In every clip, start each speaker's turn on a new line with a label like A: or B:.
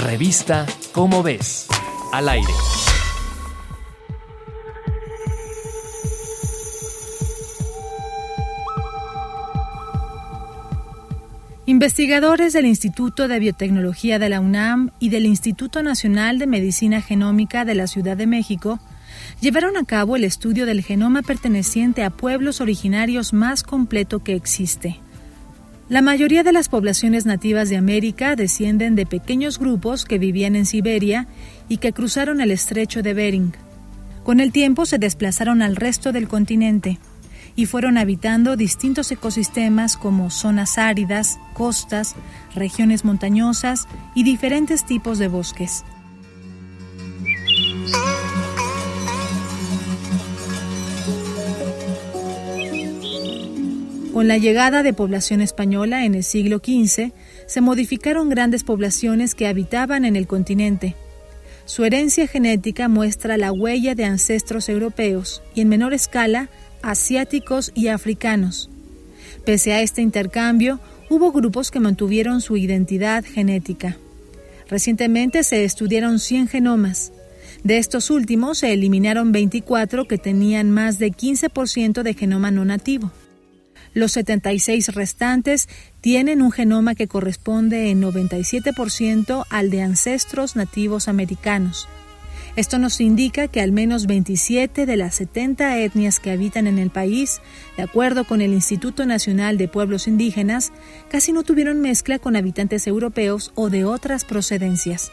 A: Revista Cómo ves, al aire.
B: Investigadores del Instituto de Biotecnología de la UNAM y del Instituto Nacional de Medicina Genómica de la Ciudad de México llevaron a cabo el estudio del genoma perteneciente a pueblos originarios más completo que existe. La mayoría de las poblaciones nativas de América descienden de pequeños grupos que vivían en Siberia y que cruzaron el estrecho de Bering. Con el tiempo se desplazaron al resto del continente y fueron habitando distintos ecosistemas como zonas áridas, costas, regiones montañosas y diferentes tipos de bosques. Con la llegada de población española en el siglo XV, se modificaron grandes poblaciones que habitaban en el continente. Su herencia genética muestra la huella de ancestros europeos y en menor escala asiáticos y africanos. Pese a este intercambio, hubo grupos que mantuvieron su identidad genética. Recientemente se estudiaron 100 genomas. De estos últimos se eliminaron 24 que tenían más de 15% de genoma no nativo. Los 76 restantes tienen un genoma que corresponde en 97% al de ancestros nativos americanos. Esto nos indica que al menos 27 de las 70 etnias que habitan en el país, de acuerdo con el Instituto Nacional de Pueblos Indígenas, casi no tuvieron mezcla con habitantes europeos o de otras procedencias.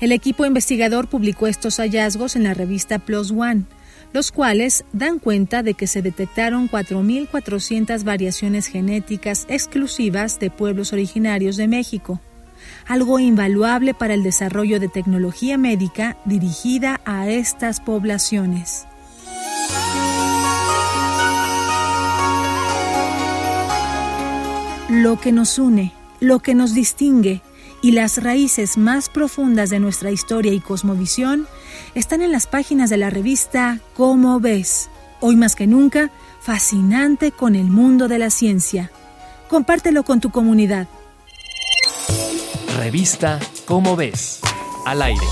B: El equipo investigador publicó estos hallazgos en la revista Plus One, los cuales dan cuenta de que se detectaron 4.400 variaciones genéticas exclusivas de pueblos originarios de México, algo invaluable para el desarrollo de tecnología médica dirigida a estas poblaciones. Lo que nos une, lo que nos distingue, y las raíces más profundas de nuestra historia y cosmovisión están en las páginas de la revista Cómo ves, hoy más que nunca, fascinante con el mundo de la ciencia. Compártelo con tu comunidad.
A: Revista Cómo ves, al aire.